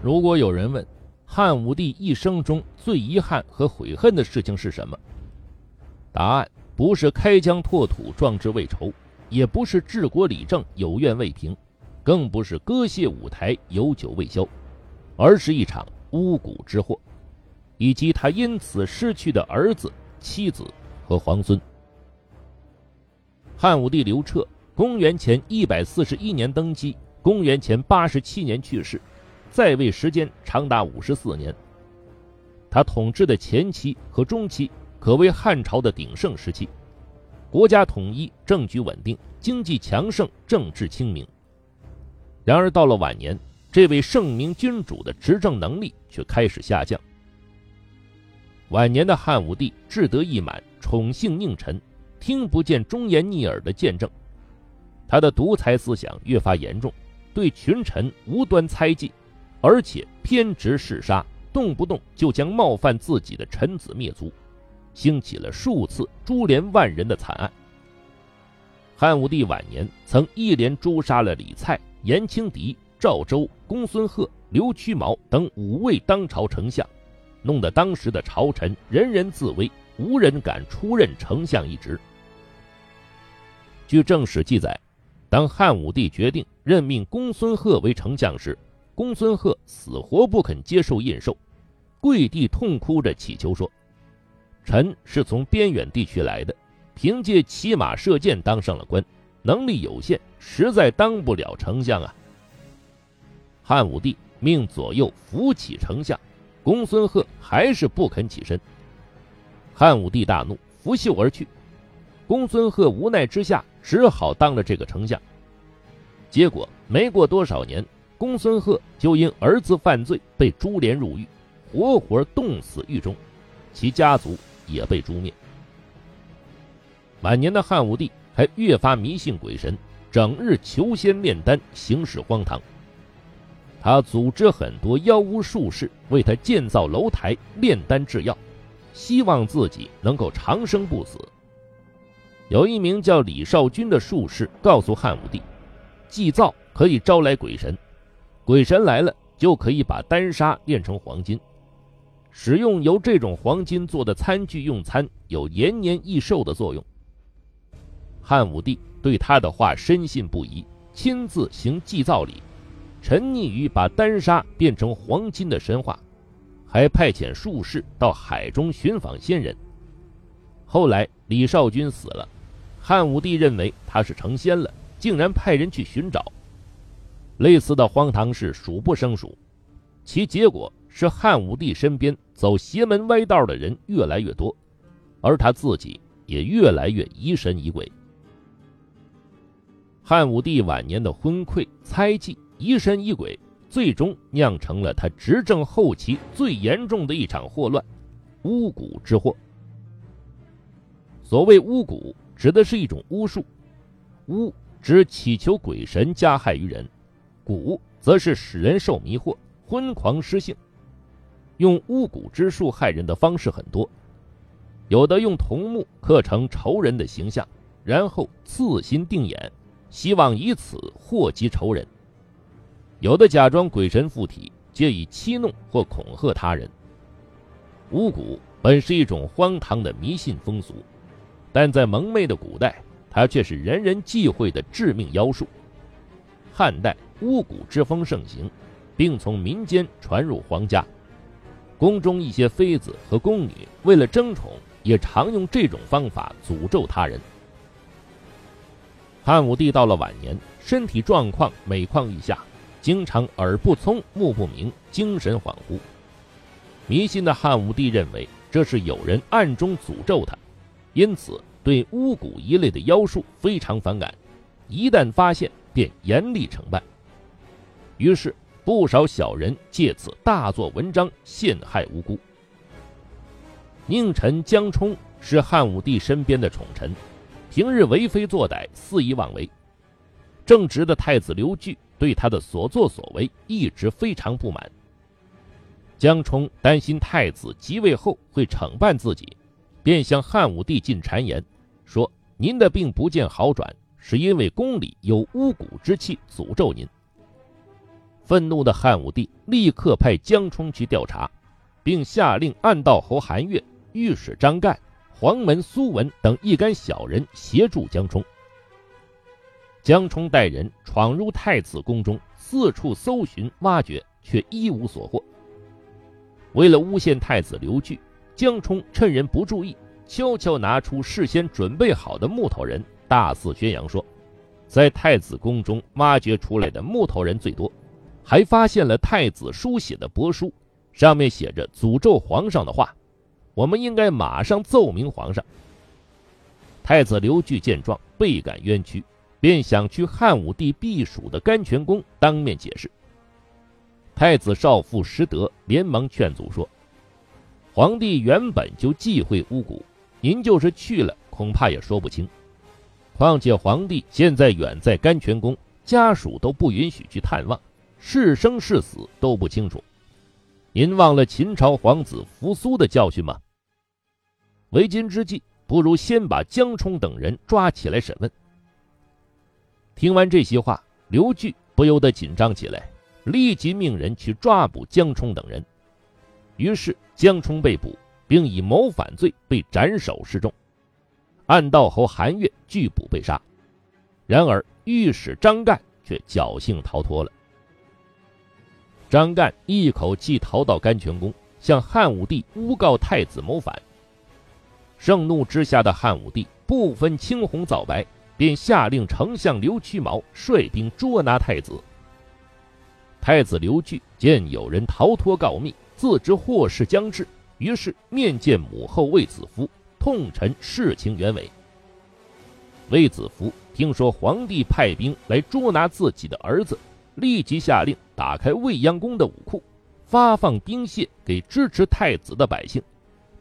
如果有人问汉武帝一生中最遗憾和悔恨的事情是什么，答案不是开疆拓土壮志未酬，也不是治国理政有怨未平，更不是歌谢舞台有酒未消，而是一场巫蛊之祸，以及他因此失去的儿子、妻子和皇孙。汉武帝刘彻，公元前一百四十一年登基，公元前八十七年去世，在位时间长达五十四年。他统治的前期和中期可谓汉朝的鼎盛时期，国家统一，政局稳定，经济强盛，政治清明。然而到了晚年，这位圣明君主的执政能力却开始下降。晚年的汉武帝志得意满，宠幸佞臣。听不见忠言逆耳的见证，他的独裁思想越发严重，对群臣无端猜忌，而且偏执嗜杀，动不动就将冒犯自己的臣子灭族，兴起了数次株连万人的惨案。汉武帝晚年曾一连诛杀了李蔡、严清敌、赵周、公孙贺、刘屈毛等五位当朝丞相，弄得当时的朝臣人人自危，无人敢出任丞相一职。据正史记载，当汉武帝决定任命公孙贺为丞相时，公孙贺死活不肯接受印绶，跪地痛哭着祈求说：“臣是从边远地区来的，凭借骑马射箭当上了官，能力有限，实在当不了丞相啊。”汉武帝命左右扶起丞相，公孙贺还是不肯起身。汉武帝大怒，拂袖而去。公孙贺无奈之下。只好当了这个丞相，结果没过多少年，公孙贺就因儿子犯罪被株连入狱，活活冻死狱中，其家族也被诛灭。晚年的汉武帝还越发迷信鬼神，整日求仙炼丹，行事荒唐。他组织很多妖巫术士为他建造楼台、炼丹制药，希望自己能够长生不死。有一名叫李少君的术士告诉汉武帝，祭灶可以招来鬼神，鬼神来了就可以把丹砂炼成黄金，使用由这种黄金做的餐具用餐有延年益寿的作用。汉武帝对他的话深信不疑，亲自行祭灶礼，沉溺于把丹砂变成黄金的神话，还派遣术士到海中寻访仙人。后来李少君死了。汉武帝认为他是成仙了，竟然派人去寻找。类似的荒唐事数不胜数，其结果是汉武帝身边走邪门歪道的人越来越多，而他自己也越来越疑神疑鬼。汉武帝晚年的昏聩、猜忌、疑神疑鬼，最终酿成了他执政后期最严重的一场祸乱——巫蛊之祸。所谓巫蛊。指的是一种巫术，巫指祈求鬼神加害于人，蛊则是使人受迷惑、昏狂失性。用巫蛊之术害人的方式很多，有的用桐木刻成仇人的形象，然后刺心定眼，希望以此祸及仇人；有的假装鬼神附体，借以欺弄或恐吓他人。巫蛊本是一种荒唐的迷信风俗。但在蒙昧的古代，它却是人人忌讳的致命妖术。汉代巫蛊之风盛行，并从民间传入皇家。宫中一些妃子和宫女为了争宠，也常用这种方法诅咒他人。汉武帝到了晚年，身体状况每况愈下，经常耳不聪、目不明、精神恍惚。迷信的汉武帝认为这是有人暗中诅咒他。因此，对巫蛊一类的妖术非常反感，一旦发现便严厉惩办。于是，不少小人借此大做文章，陷害无辜。佞臣江充是汉武帝身边的宠臣，平日为非作歹，肆意妄为。正直的太子刘据对他的所作所为一直非常不满。江充担心太子即位后会惩办自己。便向汉武帝进谗言，说：“您的病不见好转，是因为宫里有巫蛊之气诅咒您。”愤怒的汉武帝立刻派江充去调查，并下令暗道侯韩岳、御史张干、黄门苏文等一干小人协助江充。江充带人闯入太子宫中，四处搜寻挖掘，却一无所获。为了诬陷太子刘据，江充趁人不注意，悄悄拿出事先准备好的木头人，大肆宣扬说，在太子宫中挖掘出来的木头人最多，还发现了太子书写的帛书，上面写着诅咒皇上的话，我们应该马上奏明皇上。太子刘据见状，倍感冤屈，便想去汉武帝避暑的甘泉宫当面解释。太子少傅石德连忙劝阻说：“皇帝原本就忌讳巫蛊，您就是去了，恐怕也说不清。况且皇帝现在远在甘泉宫，家属都不允许去探望，是生是死都不清楚。您忘了秦朝皇子扶苏的教训吗？为今之计，不如先把江冲等人抓起来审问。”听完这些话，刘据不由得紧张起来。立即命人去抓捕江冲等人，于是江冲被捕，并以谋反罪被斩首示众。暗道侯韩岳拒捕被杀，然而御史张干却侥幸逃脱了。张干一口气逃到甘泉宫，向汉武帝诬告太子谋反。盛怒之下的汉武帝不分青红皂白，便下令丞相刘屈毛率兵捉拿太子。太子刘据见有人逃脱告密，自知祸事将至，于是面见母后卫子夫，痛陈事情原委。卫子夫听说皇帝派兵来捉拿自己的儿子，立即下令打开未央宫的武库，发放兵械给支持太子的百姓，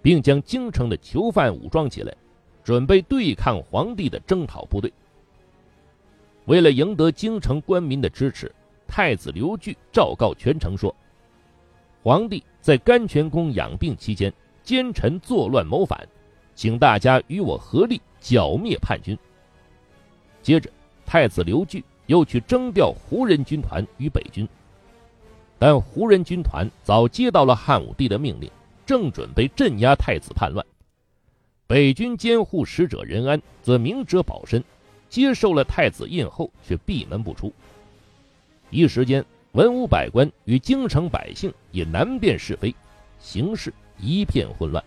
并将京城的囚犯武装起来，准备对抗皇帝的征讨部队。为了赢得京城官民的支持。太子刘据昭告全城说：“皇帝在甘泉宫养病期间，奸臣作乱谋反，请大家与我合力剿灭叛军。”接着，太子刘据又去征调胡人军团与北军，但胡人军团早接到了汉武帝的命令，正准备镇压太子叛乱。北军监护使者任安则明哲保身，接受了太子印后，却闭门不出。一时间，文武百官与京城百姓也难辨是非，形势一片混乱。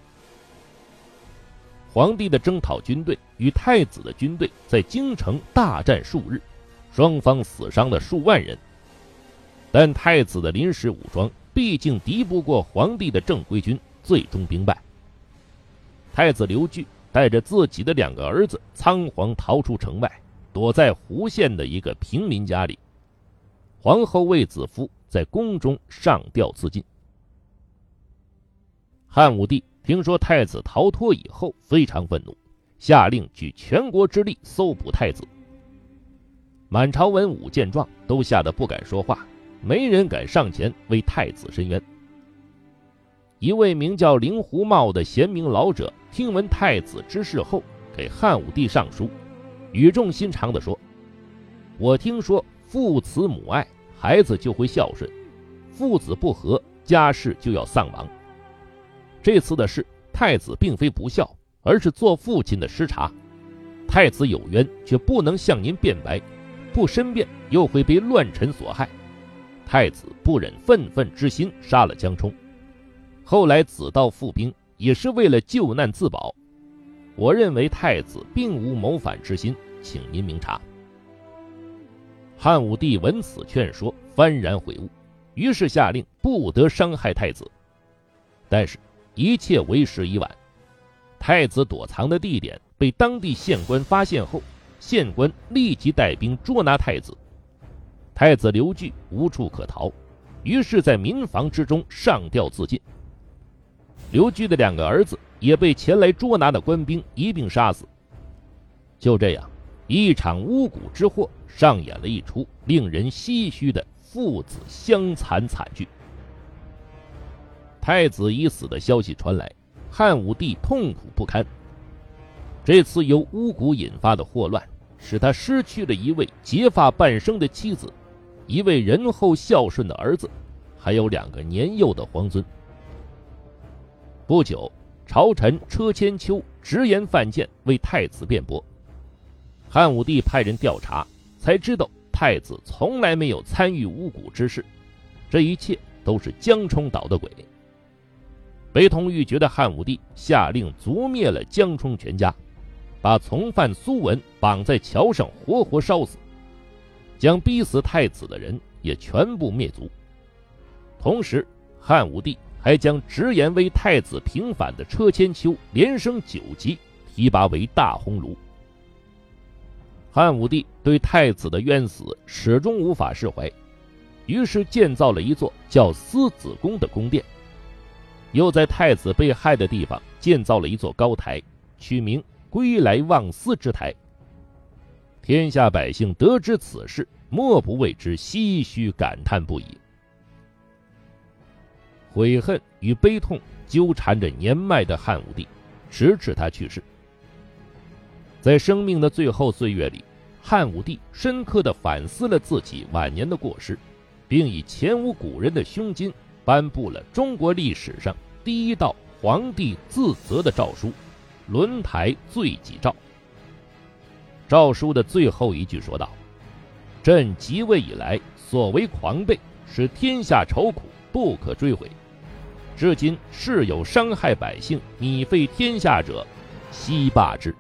皇帝的征讨军队与太子的军队在京城大战数日，双方死伤了数万人。但太子的临时武装毕竟敌不过皇帝的正规军，最终兵败。太子刘据带着自己的两个儿子仓皇逃出城外，躲在湖县的一个平民家里。皇后卫子夫在宫中上吊自尽。汉武帝听说太子逃脱以后，非常愤怒，下令举全国之力搜捕太子。满朝文武见状，都吓得不敢说话，没人敢上前为太子申冤。一位名叫灵狐茂的贤明老者，听闻太子之事后，给汉武帝上书，语重心长地说：“我听说。”父慈母爱，孩子就会孝顺；父子不和，家事就要丧亡。这次的事，太子并非不孝，而是做父亲的失察。太子有冤，却不能向您辩白，不申辩又会被乱臣所害。太子不忍愤愤之心，杀了江冲。后来子道复兵，也是为了救难自保。我认为太子并无谋反之心，请您明察。汉武帝闻此劝说，幡然悔悟，于是下令不得伤害太子。但是，一切为时已晚。太子躲藏的地点被当地县官发现后，县官立即带兵捉拿太子。太子刘据无处可逃，于是，在民房之中上吊自尽。刘据的两个儿子也被前来捉拿的官兵一并杀死。就这样。一场巫蛊之祸上演了一出令人唏嘘的父子相残惨剧。太子已死的消息传来，汉武帝痛苦不堪。这次由巫蛊引发的祸乱，使他失去了一位结发半生的妻子，一位仁厚孝顺的儿子，还有两个年幼的皇孙。不久，朝臣车千秋直言犯谏，为太子辩驳。汉武帝派人调查，才知道太子从来没有参与巫蛊之事，这一切都是江冲捣的鬼。悲痛欲绝的汉武帝下令族灭了江冲全家，把从犯苏文绑在桥上活活烧死，将逼死太子的人也全部灭族。同时，汉武帝。还将直言为太子平反的车千秋连升九级，提拔为大鸿胪。汉武帝对太子的冤死始终无法释怀，于是建造了一座叫思子宫的宫殿，又在太子被害的地方建造了一座高台，取名“归来望思之台”。天下百姓得知此事，莫不为之唏嘘感叹不已。悔恨与悲痛纠缠着年迈的汉武帝，直至他去世。在生命的最后岁月里，汉武帝深刻的反思了自己晚年的过失，并以前无古人的胸襟，颁布了中国历史上第一道皇帝自责的诏书《轮台罪己诏》。诏书的最后一句说道：“朕即位以来所为狂悖，使天下愁苦，不可追悔。”至今，世有伤害百姓、米废天下者，悉罢之。